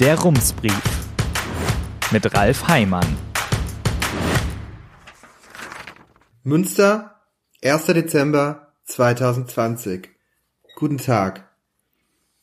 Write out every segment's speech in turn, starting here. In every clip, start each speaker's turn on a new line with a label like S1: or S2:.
S1: Der Rumsbrief mit Ralf Heimann.
S2: Münster, 1. Dezember 2020. Guten Tag.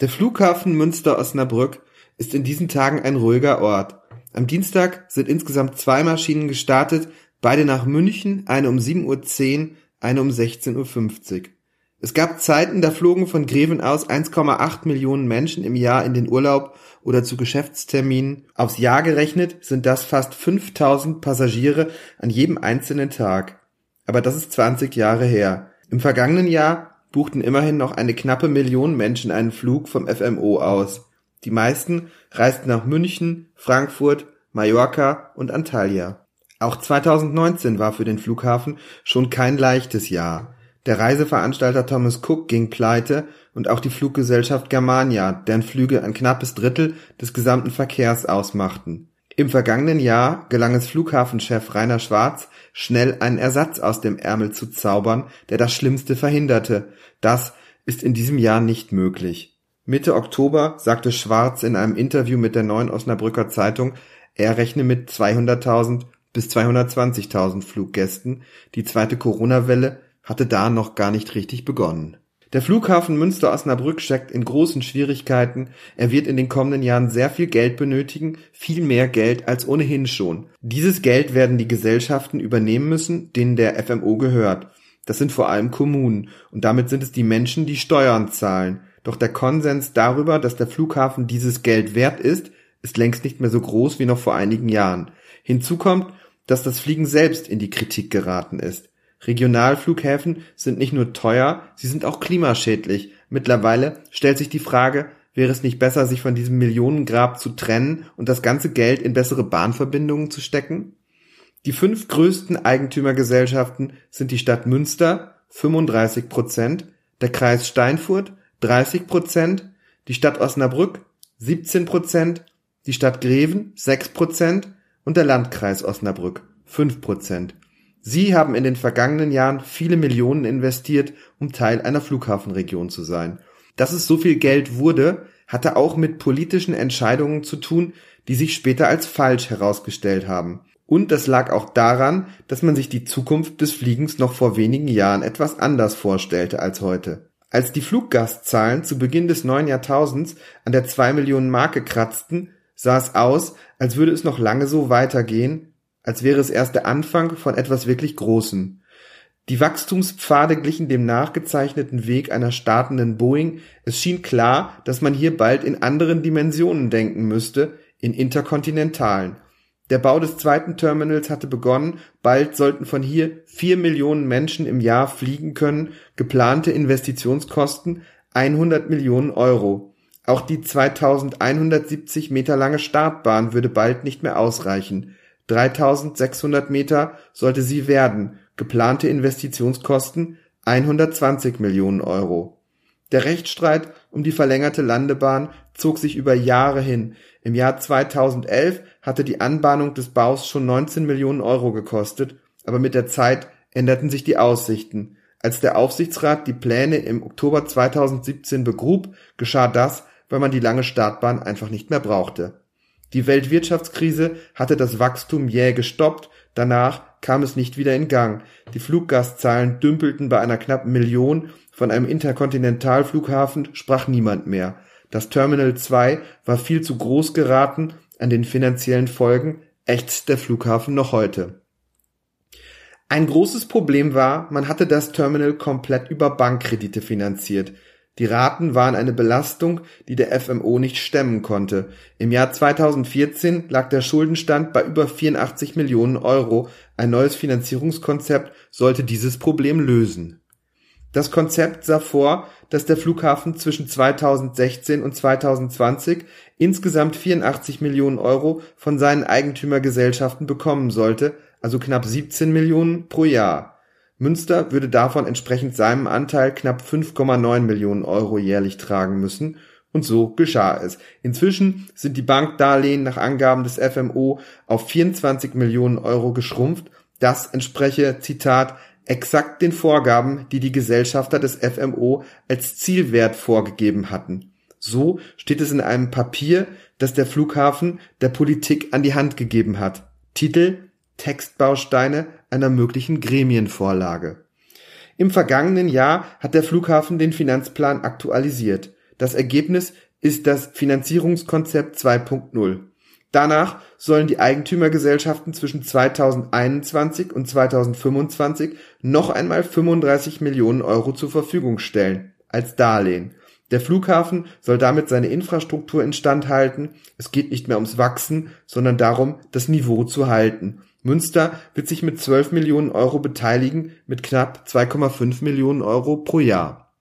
S2: Der Flughafen Münster-Osnabrück ist in diesen Tagen ein ruhiger Ort. Am Dienstag sind insgesamt zwei Maschinen gestartet, beide nach München, eine um 7.10 Uhr, eine um 16.50 Uhr. Es gab Zeiten, da flogen von Greven aus 1,8 Millionen Menschen im Jahr in den Urlaub oder zu Geschäftsterminen. Aufs Jahr gerechnet sind das fast 5000 Passagiere an jedem einzelnen Tag. Aber das ist 20 Jahre her. Im vergangenen Jahr buchten immerhin noch eine knappe Million Menschen einen Flug vom FMO aus. Die meisten reisten nach München, Frankfurt, Mallorca und Antalya. Auch 2019 war für den Flughafen schon kein leichtes Jahr. Der Reiseveranstalter Thomas Cook ging pleite und auch die Fluggesellschaft Germania, deren Flüge ein knappes Drittel des gesamten Verkehrs ausmachten. Im vergangenen Jahr gelang es Flughafenchef Rainer Schwarz, schnell einen Ersatz aus dem Ärmel zu zaubern, der das Schlimmste verhinderte. Das ist in diesem Jahr nicht möglich. Mitte Oktober sagte Schwarz in einem Interview mit der Neuen Osnabrücker Zeitung, er rechne mit 200.000 bis 220.000 Fluggästen. Die zweite Corona-Welle hatte da noch gar nicht richtig begonnen. Der Flughafen Münster-Osnabrück steckt in großen Schwierigkeiten. Er wird in den kommenden Jahren sehr viel Geld benötigen, viel mehr Geld als ohnehin schon. Dieses Geld werden die Gesellschaften übernehmen müssen, denen der FMO gehört. Das sind vor allem Kommunen und damit sind es die Menschen, die Steuern zahlen. Doch der Konsens darüber, dass der Flughafen dieses Geld wert ist, ist längst nicht mehr so groß wie noch vor einigen Jahren. Hinzu kommt, dass das Fliegen selbst in die Kritik geraten ist. Regionalflughäfen sind nicht nur teuer, sie sind auch klimaschädlich. Mittlerweile stellt sich die Frage, wäre es nicht besser, sich von diesem Millionengrab zu trennen und das ganze Geld in bessere Bahnverbindungen zu stecken? Die fünf größten Eigentümergesellschaften sind die Stadt Münster 35 Prozent, der Kreis Steinfurt 30 Prozent, die Stadt Osnabrück 17 Prozent, die Stadt Greven 6 Prozent und der Landkreis Osnabrück 5 Prozent. Sie haben in den vergangenen Jahren viele Millionen investiert, um Teil einer Flughafenregion zu sein. Dass es so viel Geld wurde, hatte auch mit politischen Entscheidungen zu tun, die sich später als falsch herausgestellt haben. Und das lag auch daran, dass man sich die Zukunft des Fliegens noch vor wenigen Jahren etwas anders vorstellte als heute. Als die Fluggastzahlen zu Beginn des neuen Jahrtausends an der 2 Millionen Marke kratzten, sah es aus, als würde es noch lange so weitergehen, als wäre es erst der Anfang von etwas wirklich Großem. Die Wachstumspfade glichen dem nachgezeichneten Weg einer startenden Boeing. Es schien klar, dass man hier bald in anderen Dimensionen denken müsste, in interkontinentalen. Der Bau des zweiten Terminals hatte begonnen, bald sollten von hier vier Millionen Menschen im Jahr fliegen können, geplante Investitionskosten 100 Millionen Euro. Auch die 2170 Meter lange Startbahn würde bald nicht mehr ausreichen. 3600 Meter sollte sie werden, geplante Investitionskosten 120 Millionen Euro. Der Rechtsstreit um die verlängerte Landebahn zog sich über Jahre hin. Im Jahr 2011 hatte die Anbahnung des Baus schon 19 Millionen Euro gekostet, aber mit der Zeit änderten sich die Aussichten. Als der Aufsichtsrat die Pläne im Oktober 2017 begrub, geschah das, weil man die lange Startbahn einfach nicht mehr brauchte. Die Weltwirtschaftskrise hatte das Wachstum jäh gestoppt, danach kam es nicht wieder in Gang. Die Fluggastzahlen dümpelten bei einer knappen Million, von einem Interkontinentalflughafen sprach niemand mehr. Das Terminal 2 war viel zu groß geraten, an den finanziellen Folgen ächzt der Flughafen noch heute. Ein großes Problem war, man hatte das Terminal komplett über Bankkredite finanziert. Die Raten waren eine Belastung, die der FMO nicht stemmen konnte. Im Jahr 2014 lag der Schuldenstand bei über 84 Millionen Euro. Ein neues Finanzierungskonzept sollte dieses Problem lösen. Das Konzept sah vor, dass der Flughafen zwischen 2016 und 2020 insgesamt 84 Millionen Euro von seinen Eigentümergesellschaften bekommen sollte, also knapp 17 Millionen pro Jahr. Münster würde davon entsprechend seinem Anteil knapp 5,9 Millionen Euro jährlich tragen müssen und so geschah es. Inzwischen sind die Bankdarlehen nach Angaben des FMO auf 24 Millionen Euro geschrumpft. Das entspreche, Zitat, exakt den Vorgaben, die die Gesellschafter des FMO als Zielwert vorgegeben hatten. So steht es in einem Papier, das der Flughafen der Politik an die Hand gegeben hat. Titel Textbausteine einer möglichen Gremienvorlage. Im vergangenen Jahr hat der Flughafen den Finanzplan aktualisiert. Das Ergebnis ist das Finanzierungskonzept 2.0. Danach sollen die Eigentümergesellschaften zwischen 2021 und 2025 noch einmal 35 Millionen Euro zur Verfügung stellen als Darlehen. Der Flughafen soll damit seine Infrastruktur instand halten. Es geht nicht mehr ums Wachsen, sondern darum, das Niveau zu halten. Münster wird sich mit 12 Millionen Euro beteiligen, mit knapp 2,5 Millionen Euro pro Jahr.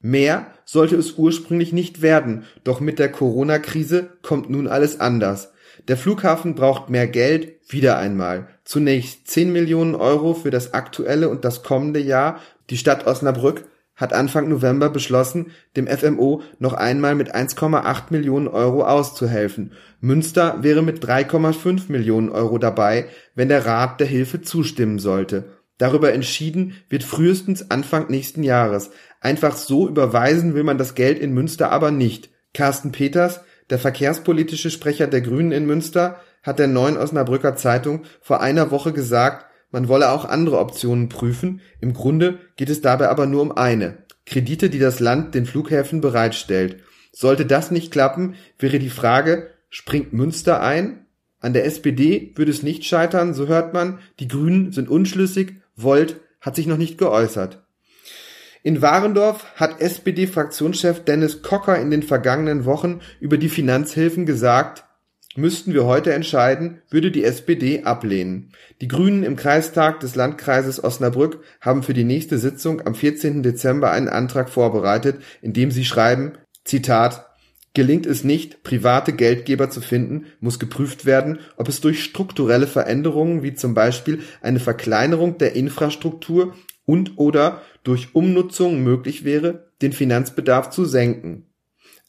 S2: Mehr sollte es ursprünglich nicht werden, doch mit der Corona-Krise kommt nun alles anders. Der Flughafen braucht mehr Geld, wieder einmal. Zunächst 10 Millionen Euro für das aktuelle und das kommende Jahr. Die Stadt Osnabrück hat Anfang November beschlossen, dem FMO noch einmal mit 1,8 Millionen Euro auszuhelfen. Münster wäre mit 3,5 Millionen Euro dabei, wenn der Rat der Hilfe zustimmen sollte. Darüber entschieden wird frühestens Anfang nächsten Jahres. Einfach so überweisen will man das Geld in Münster aber nicht. Carsten Peters, der verkehrspolitische Sprecher der Grünen in Münster, hat der neuen Osnabrücker Zeitung vor einer Woche gesagt, man wolle auch andere Optionen prüfen, im Grunde geht es dabei aber nur um eine. Kredite, die das Land den Flughäfen bereitstellt. Sollte das nicht klappen, wäre die Frage, springt Münster ein? An der SPD würde es nicht scheitern, so hört man, die Grünen sind unschlüssig, Volt hat sich noch nicht geäußert. In Warendorf hat SPD-Fraktionschef Dennis Kocker in den vergangenen Wochen über die Finanzhilfen gesagt, Müssten wir heute entscheiden, würde die SPD ablehnen. Die Grünen im Kreistag des Landkreises Osnabrück haben für die nächste Sitzung am 14. Dezember einen Antrag vorbereitet, in dem sie schreiben, Zitat, Gelingt es nicht, private Geldgeber zu finden, muss geprüft werden, ob es durch strukturelle Veränderungen wie zum Beispiel eine Verkleinerung der Infrastruktur und oder durch Umnutzung möglich wäre, den Finanzbedarf zu senken.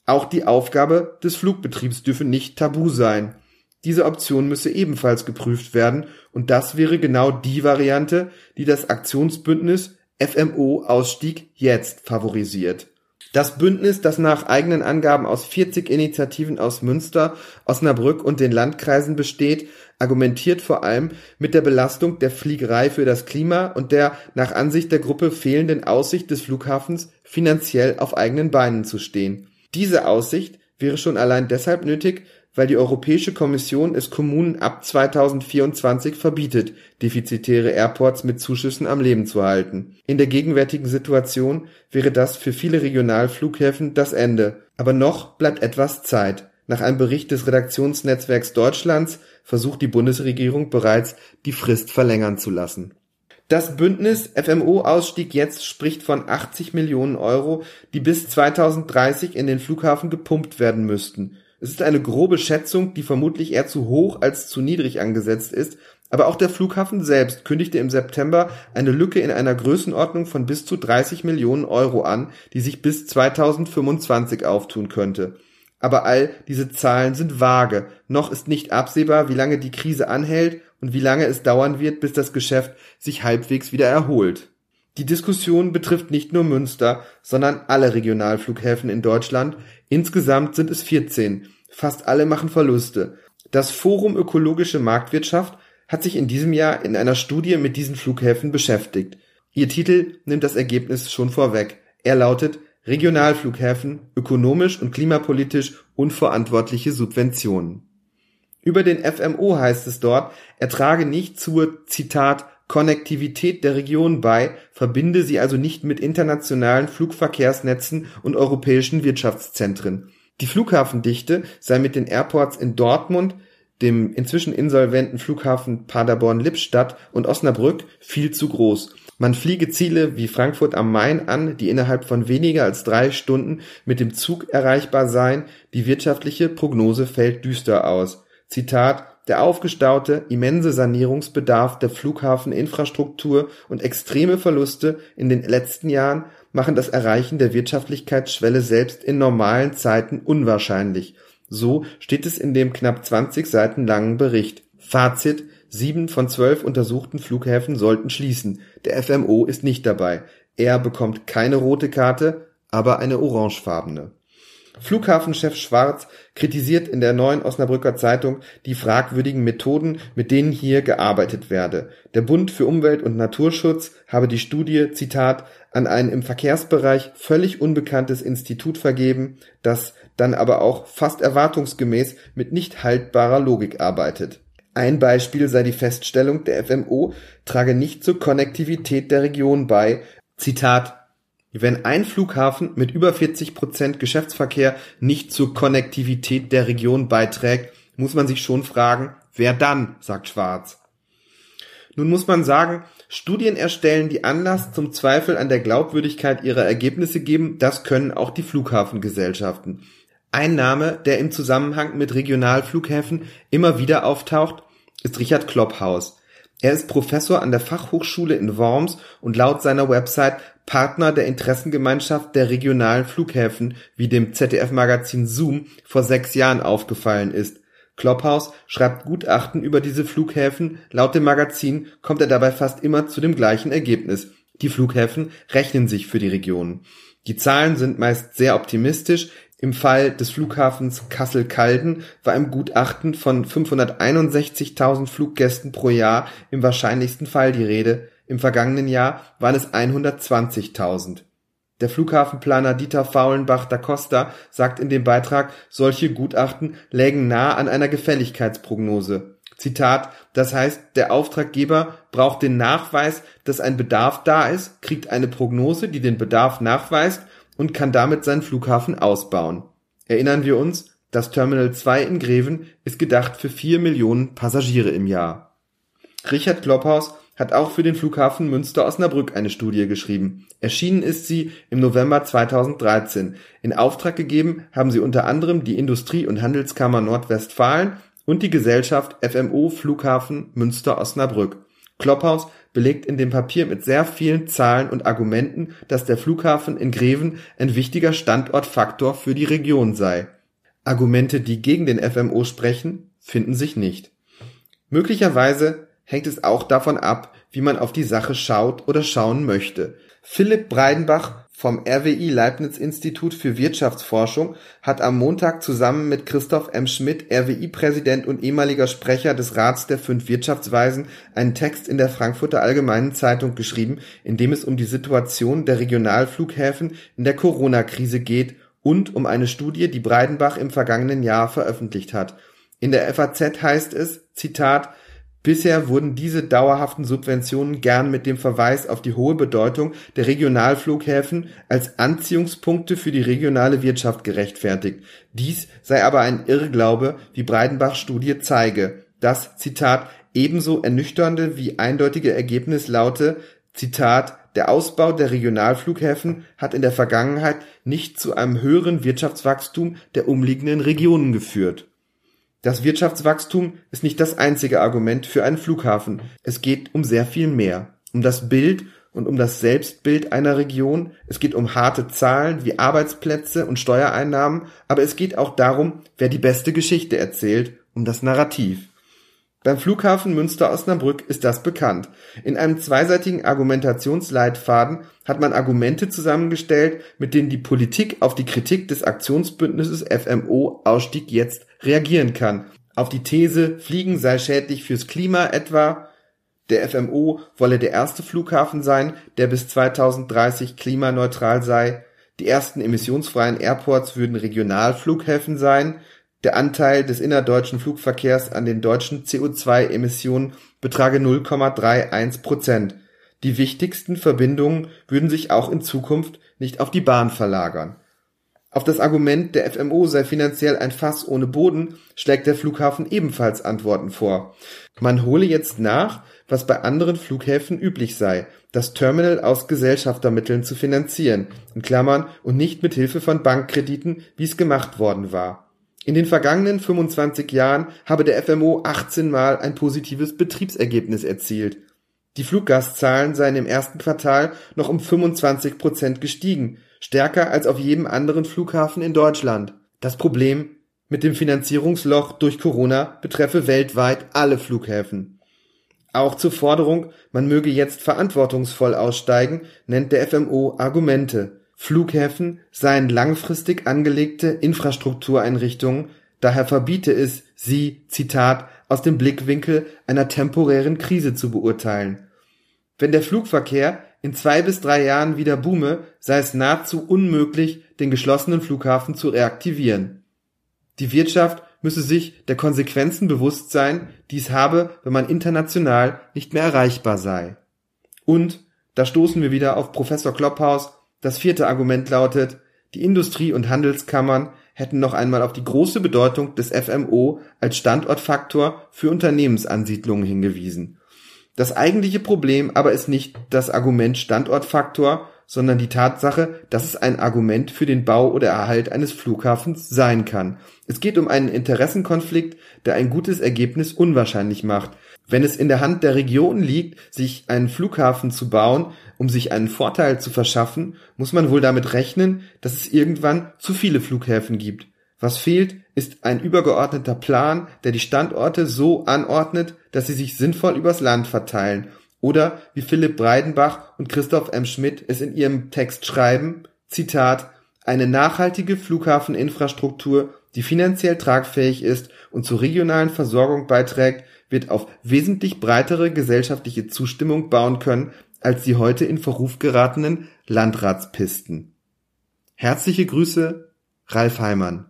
S2: Auch die Aufgabe des Flugbetriebs dürfe nicht tabu sein. Diese Option müsse ebenfalls geprüft werden und das wäre genau die Variante, die das Aktionsbündnis FMO Ausstieg jetzt favorisiert. Das Bündnis, das nach eigenen Angaben aus 40 Initiativen aus Münster, Osnabrück und den Landkreisen besteht, argumentiert vor allem mit der Belastung der Fliegerei für das Klima und der nach Ansicht der Gruppe fehlenden Aussicht des Flughafens finanziell auf eigenen Beinen zu stehen. Diese Aussicht wäre schon allein deshalb nötig, weil die Europäische Kommission es Kommunen ab 2024 verbietet, defizitäre Airports mit Zuschüssen am Leben zu halten. In der gegenwärtigen Situation wäre das für viele Regionalflughäfen das Ende. Aber noch bleibt etwas Zeit. Nach einem Bericht des Redaktionsnetzwerks Deutschlands versucht die Bundesregierung bereits, die Frist verlängern zu lassen das Bündnis FMO-Ausstieg jetzt spricht von 80 Millionen Euro, die bis 2030 in den Flughafen gepumpt werden müssten. Es ist eine grobe Schätzung, die vermutlich eher zu hoch als zu niedrig angesetzt ist, aber auch der Flughafen selbst kündigte im September eine Lücke in einer Größenordnung von bis zu 30 Millionen Euro an, die sich bis 2025 auftun könnte. Aber all diese Zahlen sind vage. Noch ist nicht absehbar, wie lange die Krise anhält und wie lange es dauern wird, bis das Geschäft sich halbwegs wieder erholt. Die Diskussion betrifft nicht nur Münster, sondern alle Regionalflughäfen in Deutschland. Insgesamt sind es 14. Fast alle machen Verluste. Das Forum Ökologische Marktwirtschaft hat sich in diesem Jahr in einer Studie mit diesen Flughäfen beschäftigt. Ihr Titel nimmt das Ergebnis schon vorweg. Er lautet Regionalflughäfen ökonomisch und klimapolitisch unverantwortliche Subventionen. Über den FMO heißt es dort, er trage nicht zur, Zitat, Konnektivität der Region bei, verbinde sie also nicht mit internationalen Flugverkehrsnetzen und europäischen Wirtschaftszentren. Die Flughafendichte sei mit den Airports in Dortmund, dem inzwischen insolventen Flughafen Paderborn-Lippstadt und Osnabrück viel zu groß. Man fliege Ziele wie Frankfurt am Main an, die innerhalb von weniger als drei Stunden mit dem Zug erreichbar seien. Die wirtschaftliche Prognose fällt düster aus. Zitat der aufgestaute, immense Sanierungsbedarf der Flughafeninfrastruktur und extreme Verluste in den letzten Jahren machen das Erreichen der Wirtschaftlichkeitsschwelle selbst in normalen Zeiten unwahrscheinlich. So steht es in dem knapp 20 Seiten langen Bericht. Fazit Sieben von zwölf untersuchten Flughäfen sollten schließen. Der FMO ist nicht dabei. Er bekommt keine rote Karte, aber eine orangefarbene. Flughafenchef Schwarz kritisiert in der Neuen Osnabrücker Zeitung die fragwürdigen Methoden, mit denen hier gearbeitet werde. Der Bund für Umwelt und Naturschutz habe die Studie, Zitat, an ein im Verkehrsbereich völlig unbekanntes Institut vergeben, das dann aber auch fast erwartungsgemäß mit nicht haltbarer Logik arbeitet. Ein Beispiel sei die Feststellung der FMO trage nicht zur Konnektivität der Region bei. Zitat wenn ein Flughafen mit über 40 Prozent Geschäftsverkehr nicht zur Konnektivität der Region beiträgt, muss man sich schon fragen, wer dann, sagt Schwarz. Nun muss man sagen, Studien erstellen, die Anlass zum Zweifel an der Glaubwürdigkeit ihrer Ergebnisse geben, das können auch die Flughafengesellschaften. Ein Name, der im Zusammenhang mit Regionalflughäfen immer wieder auftaucht, ist Richard Klopphaus. Er ist Professor an der Fachhochschule in Worms und laut seiner Website Partner der Interessengemeinschaft der regionalen Flughäfen, wie dem ZDF-Magazin Zoom vor sechs Jahren aufgefallen ist. Klopphaus schreibt Gutachten über diese Flughäfen, laut dem Magazin kommt er dabei fast immer zu dem gleichen Ergebnis. Die Flughäfen rechnen sich für die Region. Die Zahlen sind meist sehr optimistisch, im Fall des Flughafens Kassel-Calden war im Gutachten von 561.000 Fluggästen pro Jahr im wahrscheinlichsten Fall die Rede, im vergangenen Jahr waren es 120.000. Der Flughafenplaner Dieter Faulenbach da Costa sagt in dem Beitrag, solche Gutachten lägen nah an einer Gefälligkeitsprognose. Zitat, das heißt, der Auftraggeber braucht den Nachweis, dass ein Bedarf da ist, kriegt eine Prognose, die den Bedarf nachweist und kann damit seinen Flughafen ausbauen. Erinnern wir uns, das Terminal 2 in Greven ist gedacht für vier Millionen Passagiere im Jahr. Richard Klopphaus hat auch für den Flughafen Münster-Osnabrück eine Studie geschrieben. Erschienen ist sie im November 2013. In Auftrag gegeben haben sie unter anderem die Industrie- und Handelskammer Nordwestfalen und die Gesellschaft FMO Flughafen Münster-Osnabrück. Klopphaus belegt in dem Papier mit sehr vielen Zahlen und Argumenten, dass der Flughafen in Greven ein wichtiger Standortfaktor für die Region sei. Argumente, die gegen den FMO sprechen, finden sich nicht. Möglicherweise hängt es auch davon ab, wie man auf die Sache schaut oder schauen möchte. Philipp Breidenbach vom RWI Leibniz Institut für Wirtschaftsforschung hat am Montag zusammen mit Christoph M. Schmidt, RWI-Präsident und ehemaliger Sprecher des Rats der fünf Wirtschaftsweisen, einen Text in der Frankfurter Allgemeinen Zeitung geschrieben, in dem es um die Situation der Regionalflughäfen in der Corona-Krise geht und um eine Studie, die Breidenbach im vergangenen Jahr veröffentlicht hat. In der FAZ heißt es, Zitat, Bisher wurden diese dauerhaften Subventionen gern mit dem Verweis auf die hohe Bedeutung der Regionalflughäfen als Anziehungspunkte für die regionale Wirtschaft gerechtfertigt. Dies sei aber ein Irrglaube, wie Breidenbachs Studie zeige. Das, Zitat, ebenso ernüchternde wie eindeutige Ergebnis laute, Zitat, der Ausbau der Regionalflughäfen hat in der Vergangenheit nicht zu einem höheren Wirtschaftswachstum der umliegenden Regionen geführt das Wirtschaftswachstum ist nicht das einzige Argument für einen Flughafen. Es geht um sehr viel mehr. Um das Bild und um das Selbstbild einer Region. Es geht um harte Zahlen wie Arbeitsplätze und Steuereinnahmen, aber es geht auch darum, wer die beste Geschichte erzählt, um das Narrativ. Beim Flughafen Münster-Osnabrück ist das bekannt. In einem zweiseitigen Argumentationsleitfaden hat man Argumente zusammengestellt, mit denen die Politik auf die Kritik des Aktionsbündnisses FMO Ausstieg jetzt reagieren kann. Auf die These, Fliegen sei schädlich fürs Klima etwa, der FMO wolle der erste Flughafen sein, der bis 2030 klimaneutral sei, die ersten emissionsfreien Airports würden Regionalflughäfen sein, der Anteil des innerdeutschen Flugverkehrs an den deutschen CO2-Emissionen betrage 0,31 Prozent. Die wichtigsten Verbindungen würden sich auch in Zukunft nicht auf die Bahn verlagern. Auf das Argument, der FMO sei finanziell ein Fass ohne Boden, schlägt der Flughafen ebenfalls Antworten vor. Man hole jetzt nach, was bei anderen Flughäfen üblich sei, das Terminal aus Gesellschaftermitteln zu finanzieren, in Klammern und nicht mit Hilfe von Bankkrediten, wie es gemacht worden war. In den vergangenen 25 Jahren habe der FMO 18 Mal ein positives Betriebsergebnis erzielt. Die Fluggastzahlen seien im ersten Quartal noch um 25 Prozent gestiegen, stärker als auf jedem anderen Flughafen in Deutschland. Das Problem mit dem Finanzierungsloch durch Corona betreffe weltweit alle Flughäfen. Auch zur Forderung, man möge jetzt verantwortungsvoll aussteigen, nennt der FMO Argumente. Flughäfen seien langfristig angelegte Infrastruktureinrichtungen, daher verbiete es sie, Zitat, aus dem Blickwinkel einer temporären Krise zu beurteilen. Wenn der Flugverkehr in zwei bis drei Jahren wieder boome, sei es nahezu unmöglich, den geschlossenen Flughafen zu reaktivieren. Die Wirtschaft müsse sich der Konsequenzen bewusst sein, die es habe, wenn man international nicht mehr erreichbar sei. Und, da stoßen wir wieder auf Professor Klopphaus, das vierte Argument lautet, die Industrie- und Handelskammern hätten noch einmal auf die große Bedeutung des FMO als Standortfaktor für Unternehmensansiedlungen hingewiesen. Das eigentliche Problem aber ist nicht das Argument Standortfaktor, sondern die Tatsache, dass es ein Argument für den Bau oder Erhalt eines Flughafens sein kann. Es geht um einen Interessenkonflikt, der ein gutes Ergebnis unwahrscheinlich macht. Wenn es in der Hand der Region liegt, sich einen Flughafen zu bauen, um sich einen Vorteil zu verschaffen, muss man wohl damit rechnen, dass es irgendwann zu viele Flughäfen gibt. Was fehlt, ist ein übergeordneter Plan, der die Standorte so anordnet, dass sie sich sinnvoll übers Land verteilen. Oder wie Philipp Breidenbach und Christoph M. Schmidt es in ihrem Text schreiben, Zitat, eine nachhaltige Flughafeninfrastruktur, die finanziell tragfähig ist und zur regionalen Versorgung beiträgt, wird auf wesentlich breitere gesellschaftliche Zustimmung bauen können als die heute in Verruf geratenen Landratspisten. Herzliche Grüße, Ralf Heimann.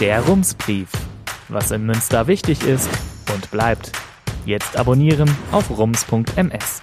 S1: Der Rumsbrief. Was in Münster wichtig ist und bleibt. Jetzt abonnieren auf rums.ms.